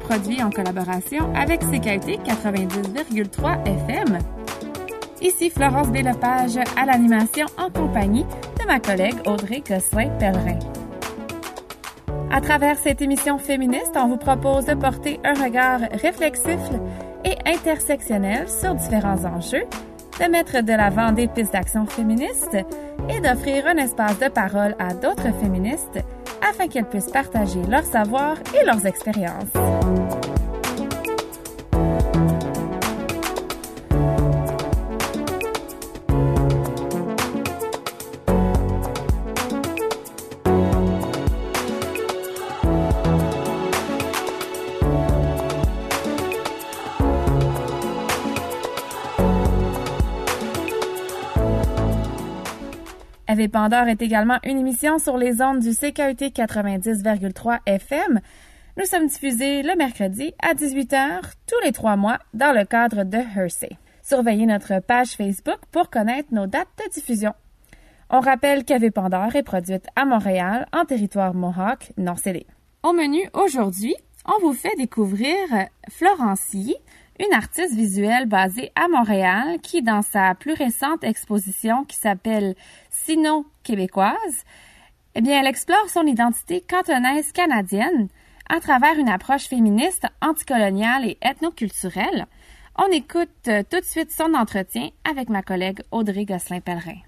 Produit en collaboration avec CKUT 90,3 FM. Ici Florence Bélepage à l'animation en compagnie de ma collègue Audrey Gosselin-Pellerin. À travers cette émission féministe, on vous propose de porter un regard réflexif et intersectionnel sur différents enjeux, de mettre de l'avant des pistes d'action féministes et d'offrir un espace de parole à d'autres féministes afin qu'elles puissent partager leur savoir et leurs expériences. Pandore est également une émission sur les ondes du CKUT 90,3 FM. Nous sommes diffusés le mercredi à 18h tous les trois mois dans le cadre de Hersey. Surveillez notre page Facebook pour connaître nos dates de diffusion. On rappelle qu'Ave Pandore est produite à Montréal en territoire Mohawk non scellé. Au menu aujourd'hui, on vous fait découvrir Florencie, une artiste visuelle basée à Montréal qui, dans sa plus récente exposition qui s'appelle sino-québécoise, eh bien, elle explore son identité cantonaise canadienne à travers une approche féministe, anticoloniale et ethnoculturelle. On écoute euh, tout de suite son entretien avec ma collègue Audrey Gosselin-Pellerin.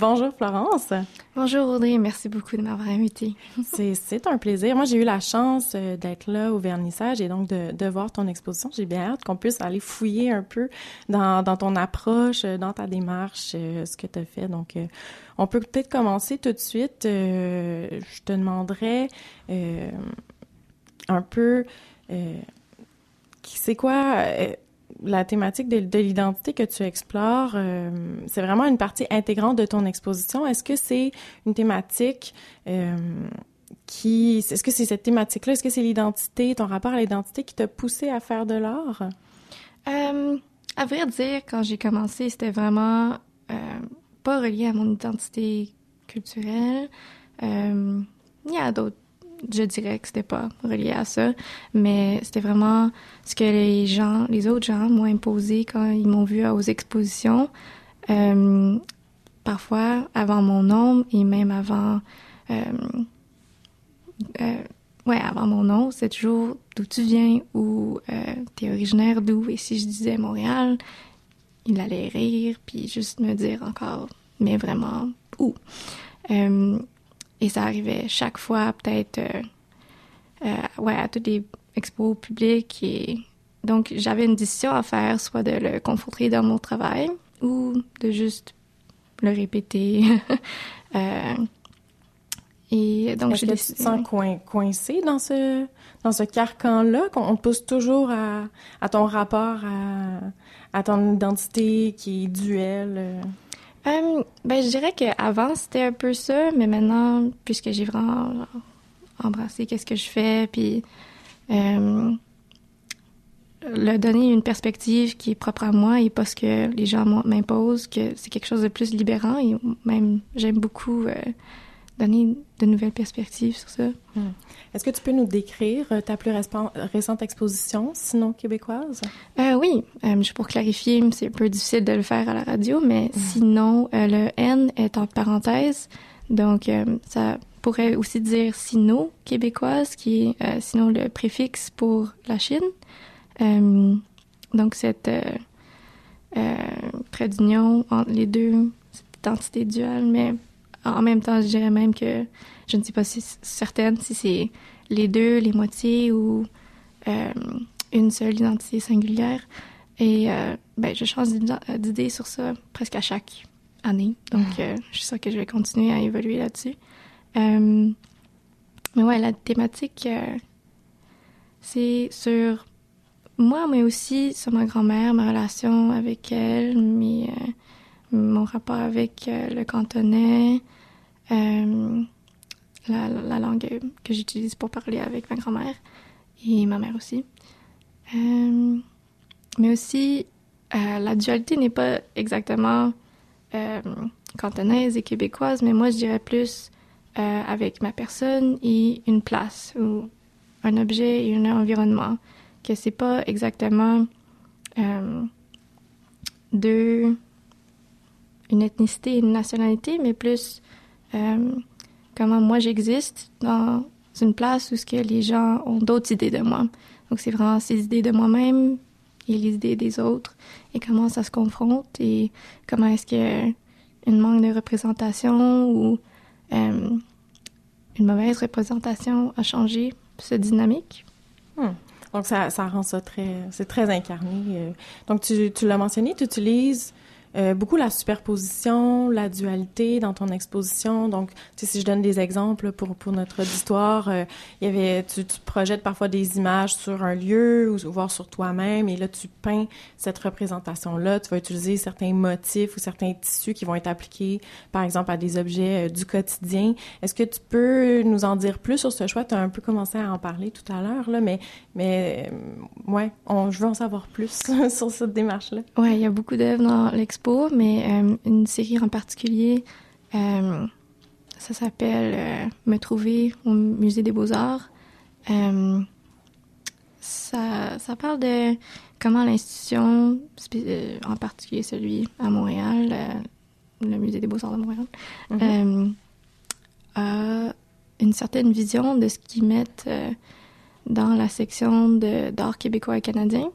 Bonjour Florence. Bonjour Audrey, merci beaucoup de m'avoir invitée. c'est un plaisir. Moi, j'ai eu la chance euh, d'être là au vernissage et donc de, de voir ton exposition. J'ai bien hâte qu'on puisse aller fouiller un peu dans, dans ton approche, euh, dans ta démarche, euh, ce que tu as fait. Donc, on peut peut-être commencer tout de suite. je te demanderais un peu, c'est quoi la thématique de, l'identité que tu explores, euh, c'est vraiment une partie intégrante de ton exposition. Est-ce que c'est une thématique euh, qui... Est-ce que c'est cette thématique-là? Est-ce que c'est l'identité, ton rapport à l'identité qui t'a poussé à faire de l'art? Euh, à vrai dire, quand j'ai commencé, c'était vraiment pas relié à mon identité culturelle. il y d'autres je dirais que c'était pas relié à ça, mais c'était vraiment ce que les gens, les autres gens m'ont imposé quand ils m'ont vu aux expositions. Euh, parfois avant mon nom et même avant, euh, euh, ouais, avant mon nom, c'est toujours d'où tu viens ou t'es originaire d'où. Et si je disais Montréal, il allait rire puis juste me dire encore, mais vraiment où? Et ça arrivait chaque fois, peut-être, euh, euh, ouais, à toutes les expos publics. Et donc, j'avais une décision à faire, soit de le confronter dans mon travail ou de juste le répéter. euh, et donc, j'ai décidé. Tu te sens coincé dans ce, dans ce carcan-là, qu'on te pousse toujours à, à ton rapport à, à ton identité qui est duel? Euh? Ben, je dirais qu'avant, c'était un peu ça, mais maintenant, puisque j'ai vraiment embrassé qu'est-ce que je fais, puis euh, le donner une perspective qui est propre à moi et pas ce que les gens m'imposent, que c'est quelque chose de plus libérant et même j'aime beaucoup euh, donner de nouvelles perspectives sur ça. Hmm. Est-ce que tu peux nous décrire euh, ta plus récente exposition, sinon québécoise? Euh, oui, euh, juste pour clarifier, c'est un peu difficile de le faire à la radio, mais hmm. sinon, le N est en parenthèse, donc ça pourrait aussi dire sino québécoise, qui est sinon le préfixe pour la Chine. donc cette trait d'union entre les deux, cette identité duale, mais en même temps, je dirais même que je ne sais pas si certaine si c'est les deux, les moitiés ou euh, une seule identité singulière. Et euh, ben, je change d'idée sur ça presque à chaque année. Donc, mm. euh, je suis sûre que je vais continuer à évoluer là-dessus. mais ouais, la thématique, c'est sur moi, mais aussi sur ma grand-mère, ma relation avec elle, mes, mon rapport avec le cantonais, euh, la, langue que j'utilise pour parler avec ma grand-mère et ma mère aussi. Euh, mais aussi, euh, la dualité n'est pas exactement cantonaise et québécoise, mais moi je dirais plus avec ma personne et une place ou un objet et un environnement, que c'est pas exactement euh, de une ethnicité et une nationalité, mais plus euh, comment moi j'existe dans une place où ce que les gens ont d'autres idées de moi. Donc c'est vraiment ces idées de moi-même et les idées des autres et comment ça se confronte et comment est-ce que une manque de représentation ou euh, une mauvaise représentation a changé cette dynamique. Hmm. Donc ça, ça rend ça très, c'est très incarné. Euh. Donc tu, tu l'as mentionné, tu utilises euh, beaucoup la superposition, la dualité dans ton exposition. Donc, tu sais, si je donne des exemples pour, pour notre auditoire, euh, y avait, tu, projettes parfois des images sur un lieu ou voir sur toi-même et là, tu peins cette représentation-là. Tu vas utiliser certains motifs ou certains tissus qui vont être appliqués, par exemple, à des objets euh, du quotidien. Est-ce que tu peux nous en dire plus sur ce choix? Tu as un peu commencé à en parler tout à l'heure, là, mais, mais ouais, je veux en savoir plus sur cette démarche-là. Ouais, il y a beaucoup d'œuvres dans l'exposition mais euh, une série en particulier, euh, ça s'appelle euh, Me trouver au Musée des Beaux-Arts. ça, ça parle de comment l'institution, en particulier celui à Montréal, le Musée des Beaux-Arts de Montréal, mm-hmm. a une certaine vision de ce qu'ils mettent dans la section d'art québécois et canadien.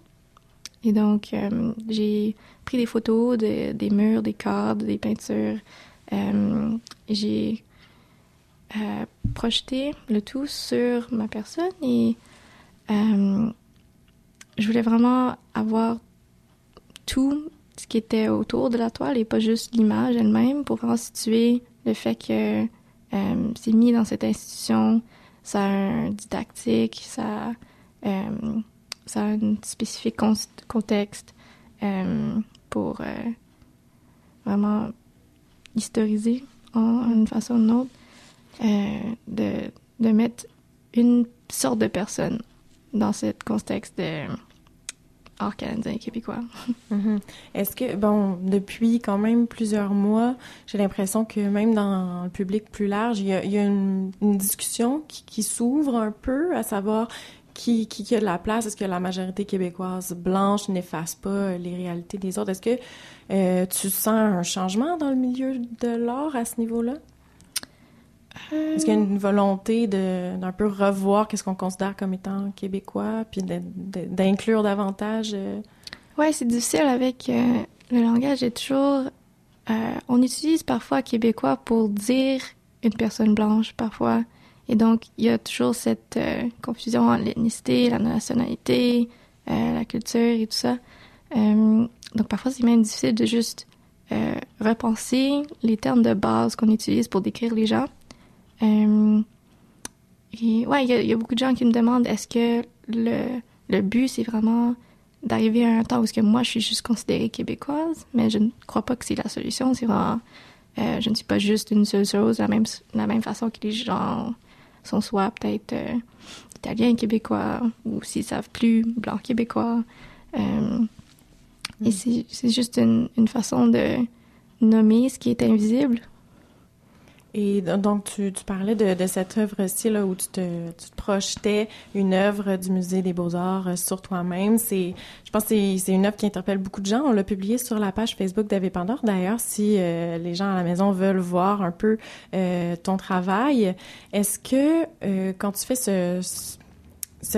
Et donc, euh, j'ai pris des photos de, des murs, des cadres, des peintures. Euh, j'ai euh, projeté le tout sur ma personne et je voulais vraiment avoir tout ce qui était autour de la toile et pas juste l'image elle-même pour vraiment situer le fait que c'est mis dans cette institution, ça a un didactique, ça ça a un spécifique contexte euh, pour euh, vraiment historiser en une façon ou une autre, euh, de, de mettre une sorte de personne dans ce contexte de art canadien québécois. Mm-hmm. Est-ce que, bon, depuis quand même plusieurs mois, j'ai l'impression que même dans le public plus large, il y a, une, discussion qui s'ouvre un peu, à savoir qui, qui, a de la place? Est-ce que la majorité québécoise blanche n'efface pas les réalités des autres? Est-ce que euh, tu sens un changement dans le milieu de l'art à ce niveau-là? Est-ce qu'il y a une volonté d'un peu revoir qu'est-ce qu'on considère comme étant québécois, puis d'inclure davantage? Euh? Oui, c'est difficile avec euh, le langage. Est toujours, on utilise parfois québécois pour dire une personne blanche, parfois. Et donc, il y a toujours cette euh, confusion entre l'ethnicité, la nationalité, euh, la culture et tout ça. Euh, donc, parfois, c'est même difficile de juste repenser les termes de base qu'on utilise pour décrire les gens. et ouais, il y, a beaucoup de gens qui me demandent est-ce que le, le but, c'est vraiment d'arriver à un temps où que moi, je suis juste considérée québécoise, mais je ne crois pas que c'est la solution. C'est vraiment, je ne suis pas juste une seule chose, la même, la même façon que les gens sont soit peut-être euh, italiens québécois ou s'ils savent plus, blancs québécois. Euh, et mm. c'est juste une, une, façon de nommer ce qui est invisible. Et donc, tu, parlais de, cette œuvre-ci, là, où tu te, projetais une œuvre du Musée des Beaux-Arts euh, sur toi-même. C'est, je pense que c'est une œuvre qui interpelle beaucoup de gens. On l'a publié sur la page Facebook d'Ave Pandore. D'ailleurs, si euh, les gens à la maison veulent voir un peu euh, ton travail, est-ce que quand tu fais ce,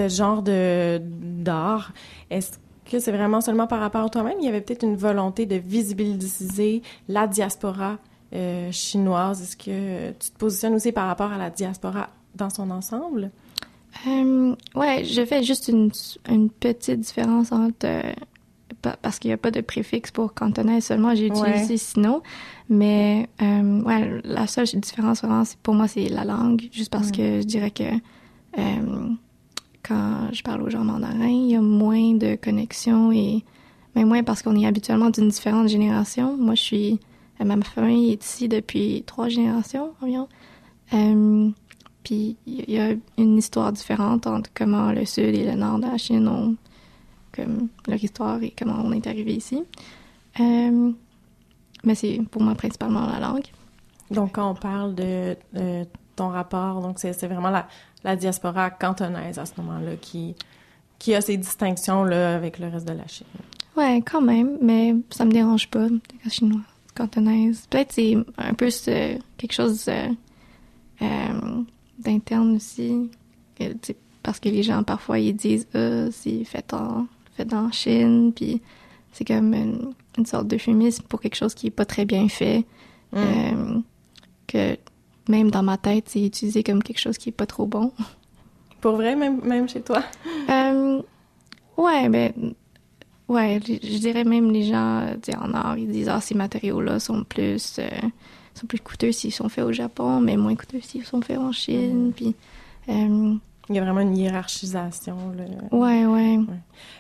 genre d'art, est-ce que c'est vraiment seulement par rapport à toi-même? Il y avait peut-être une volonté de visibiliser la diaspora euh, chinoise. Est-ce que tu te positionnes aussi par rapport à la diaspora dans son ensemble? Euh, ouais, je fais juste une, une petite différence entre euh, parce qu'il n'y a pas de préfixe pour cantonais seulement, j'ai utilisé sinon. Mais euh, ouais, la seule différence vraiment, pour moi, c'est la langue, juste parce que je dirais que quand je parle aux gens mandarins, il y a moins de connexion et mais moins parce qu'on est habituellement d'une différente génération. Moi, je suis ma famille est ici depuis trois générations environ. Euh, puis il y a une histoire différente entre comment le sud et le nord de la Chine ont comme leur histoire et comment on est arrivé ici. Euh, mais c'est pour moi principalement la langue. Donc quand on parle de, ton rapport, donc c'est vraiment la, la diaspora cantonaise à ce moment-là qui, qui a ces distinctions-là avec le reste de la Chine. Ouais, quand même, mais ça me dérange pas, la chinois, cantonaise. Peut-être c'est un peu quelque chose euh, euh, d'interne aussi, parce que les gens parfois ils disent euh, c'est fait en fait en Chine, puis c'est comme une, sorte d'euphémisme pour quelque chose qui est pas très bien fait, mm. euh, que même dans ma tête c'est utilisé comme quelque chose qui est pas trop bon. Pour vrai, même même chez toi? ouais, ben ouais, je dirais même les gens en art, ils disent ah ces matériaux-là sont plus euh, sont plus coûteux s'ils sont faits au Japon, mais moins coûteux s'ils sont faits en Chine, mm. puis euh, il y a vraiment une hiérarchisation. Là. Ouais, ouais.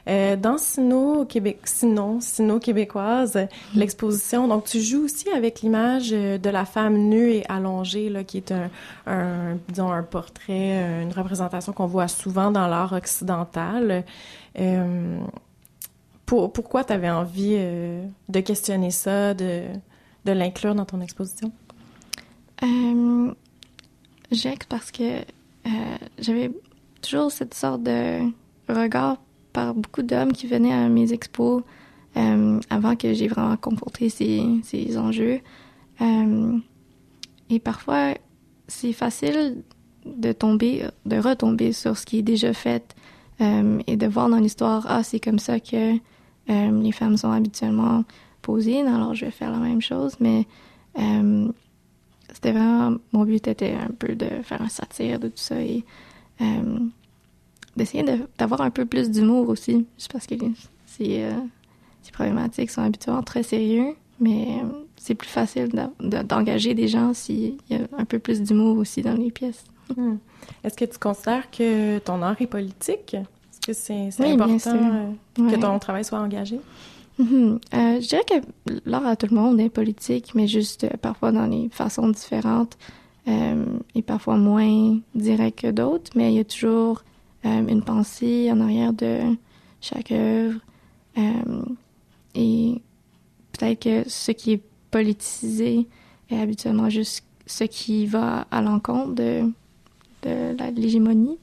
Euh, dans Sino, Québec, Sinon, Sino québécoise, mhm. l'exposition, donc tu joues aussi avec l'image euh, de la femme nue et allongée, là, qui est un, un disons, un portrait, euh, une représentation qu'on voit souvent dans l'art occidental. Euh, pour, pourquoi tu avais envie euh, de questionner ça, de, de l'inclure dans ton exposition? Euh, parce que euh, j'avais toujours cette sorte de regard par beaucoup d'hommes qui venaient à mes expos euh, avant que j'ai vraiment confronté ces, ces enjeux. Et parfois, c'est facile de tomber, de retomber sur ce qui est déjà fait et de voir dans l'histoire, ah, c'est comme ça que les femmes sont habituellement posées, alors je vais faire la même chose, mais c'était vraiment mon but était un peu de faire un satire de tout ça et euh, d'essayer d'avoir un peu plus d'humour aussi juste parce que ces, euh, ces problématiques sont habituellement très sérieux mais euh, c'est plus facile d'engager des gens s'il y a un peu plus d'humour aussi dans les pièces. Hmm. Est-ce que tu considères que ton art est politique? Que c'est important que ton travail soit engagé? Mhm. Euh, je dirais que l'art à tout le monde est politique, mais juste euh, parfois dans des façons différentes euh, et parfois moins directes que d'autres, mais il y a toujours une pensée en arrière de chaque œuvre. et peut-être que ce qui est politisé est habituellement juste ce qui va à l'encontre de, de l'hégémonie.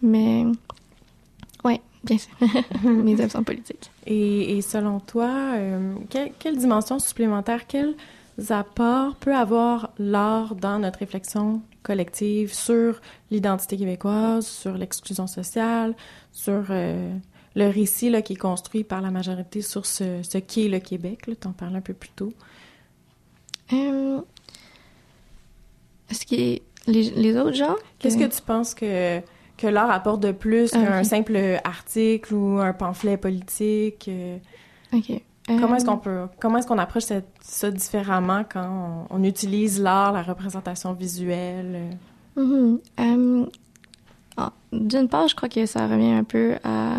Mais bien sûr, mes œuvres sont politiques. Et, selon toi, euh, quelle, dimension supplémentaire, quels apports peut avoir l'art dans notre réflexion collective sur l'identité québécoise, sur l'exclusion sociale, sur euh, le récit là, qui est construit par la majorité sur ce, ce qu'est le Québec? Tu en parlais un peu plus tôt? Euh, Est-ce que les, les autres gens? Qu'est-ce que tu penses que que l'art apporte de plus ah, qu'un simple article ou un pamphlet politique. Euh. OK. Comment est-ce qu'on peut, comment est-ce qu'on approche ça différemment quand on, utilise l'art, la représentation visuelle? Mm-hmm. Euh, ah, d'une part, je crois que ça revient un peu à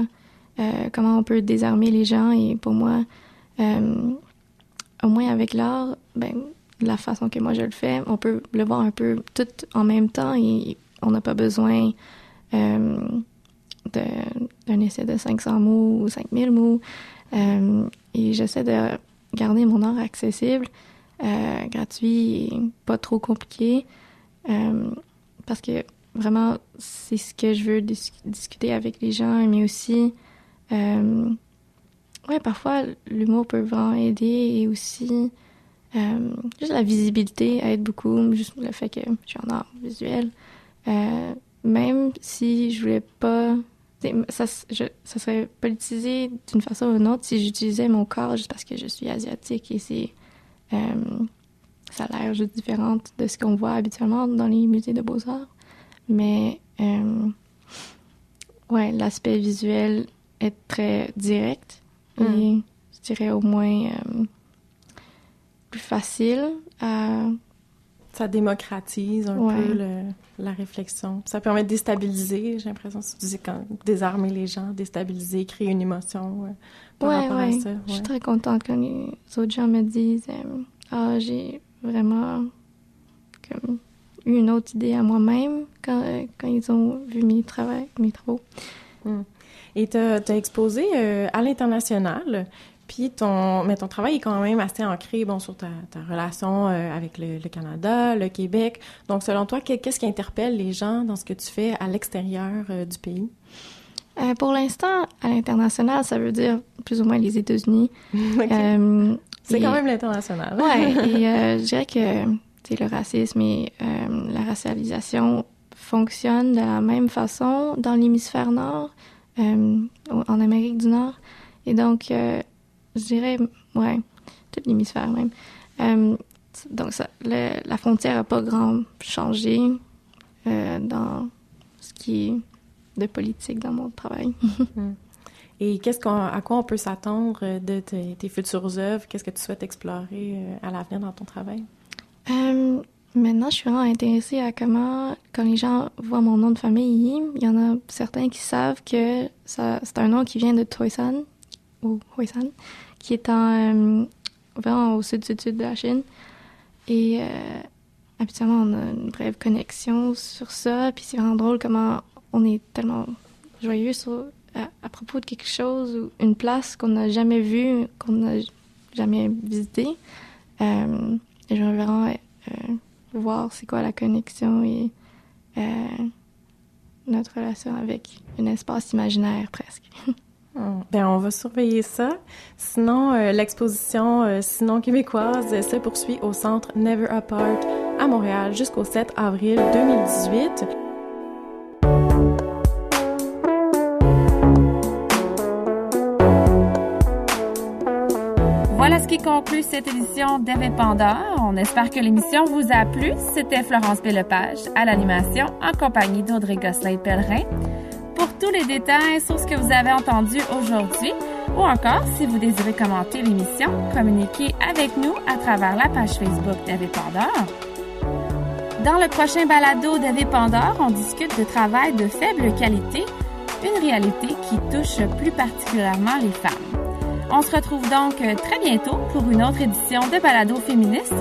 euh, comment on peut désarmer les gens et pour moi, au moins avec l'art, ben, la façon que moi je le fais, on peut le voir un peu tout en même temps et on n'a pas besoin euh, d'un essai de 500 mots ou 5000 mots. Euh, et j'essaie de garder mon art accessible, euh, gratuit et pas trop compliqué. parce que vraiment, c'est ce que je veux discuter avec les gens, mais aussi, ouais, parfois, l'humour peut vraiment aider et aussi, juste la visibilité aide beaucoup, juste le fait que je suis en art visuel même si je voulais pas ça, ça serait politisé d'une façon ou d'une autre si j'utilisais mon corps juste parce que je suis asiatique et c'est euh, ça a l'air juste différent de ce qu'on voit habituellement dans les musées de beaux-arts. Mais euh, ouais, l'aspect visuel est très direct et hmm. je dirais au moins euh, plus facile à ça démocratise un peu la réflexion. Ça permet de déstabiliser, j'ai l'impression, si tu dis quand désarmer les gens, déstabiliser, créer une émotion euh, par rapport à ça. Je suis très contente quand les autres gens me disent euh, Ah, j'ai vraiment comme, eu une autre idée à moi-même quand, euh, quand ils ont vu mes, travaux. Mes travaux. Hmm. Et tu as, exposé à l'international. Puis ton, mais ton travail est quand même assez ancré, bon, sur ta, ta relation euh, avec le, le, Canada, le Québec. Donc, selon toi, qu'est-ce qui interpelle les gens dans ce que tu fais à l'extérieur euh, du pays? Euh, pour l'instant, à l'international, ça veut dire plus ou moins les États-Unis. okay. C'est quand même l'international. ouais, et je dirais que le racisme et la racialisation fonctionnent de la même façon dans l'hémisphère nord, en Amérique du Nord. Et donc, je dirais, ouais, tout l'hémisphère même. Euh, donc, ça, le, la frontière n'a pas grand changé euh, dans ce qui est de politique dans mon travail. Hmm. Et qu'est-ce qu'on, à quoi on peut s'attendre de tes, tes futures œuvres? Qu'est-ce que tu souhaites explorer euh, à l'avenir dans ton travail? Euh, maintenant, je suis vraiment intéressée à comment, quand les gens voient mon nom de famille, il y en a certains qui savent que ça, c'est un nom qui vient de Toisan, ou Huisan, qui est en, euh, vraiment au sud-sud-sud de la Chine. Et euh, habituellement, on a une brève connexion sur ça. Puis c'est vraiment drôle comment on est tellement joyeux à, propos de quelque chose ou une place qu'on n'a jamais vue, qu'on n'a jamais visitée. Euh, et je veux vraiment voir c'est quoi la connexion et notre relation avec un espace imaginaire presque. Bien, on va surveiller ça. Sinon, euh, l'exposition euh, Sinon québécoise se poursuit au centre Never Apart à Montréal jusqu'au 7 avril 2018. Voilà ce qui conclut cette édition d'Indépendant. On espère que l'émission vous a plu. C'était Florence Pélepage à l'animation en compagnie d'Audrey Gosselin-Pellerin pour tous les détails sur ce que vous avez entendu aujourd'hui ou encore si vous désirez commenter l'émission, communiquez avec nous à travers la page Facebook d'Ave Pandore. Dans le prochain balado d'Ave Pandore, on discute de travail de faible qualité, une réalité qui touche plus particulièrement les femmes. On se retrouve donc très bientôt pour une autre édition de Balado féministe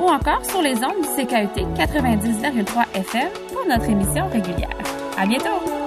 ou encore sur les ondes du CKUT 90,3 FM pour notre émission régulière. À bientôt!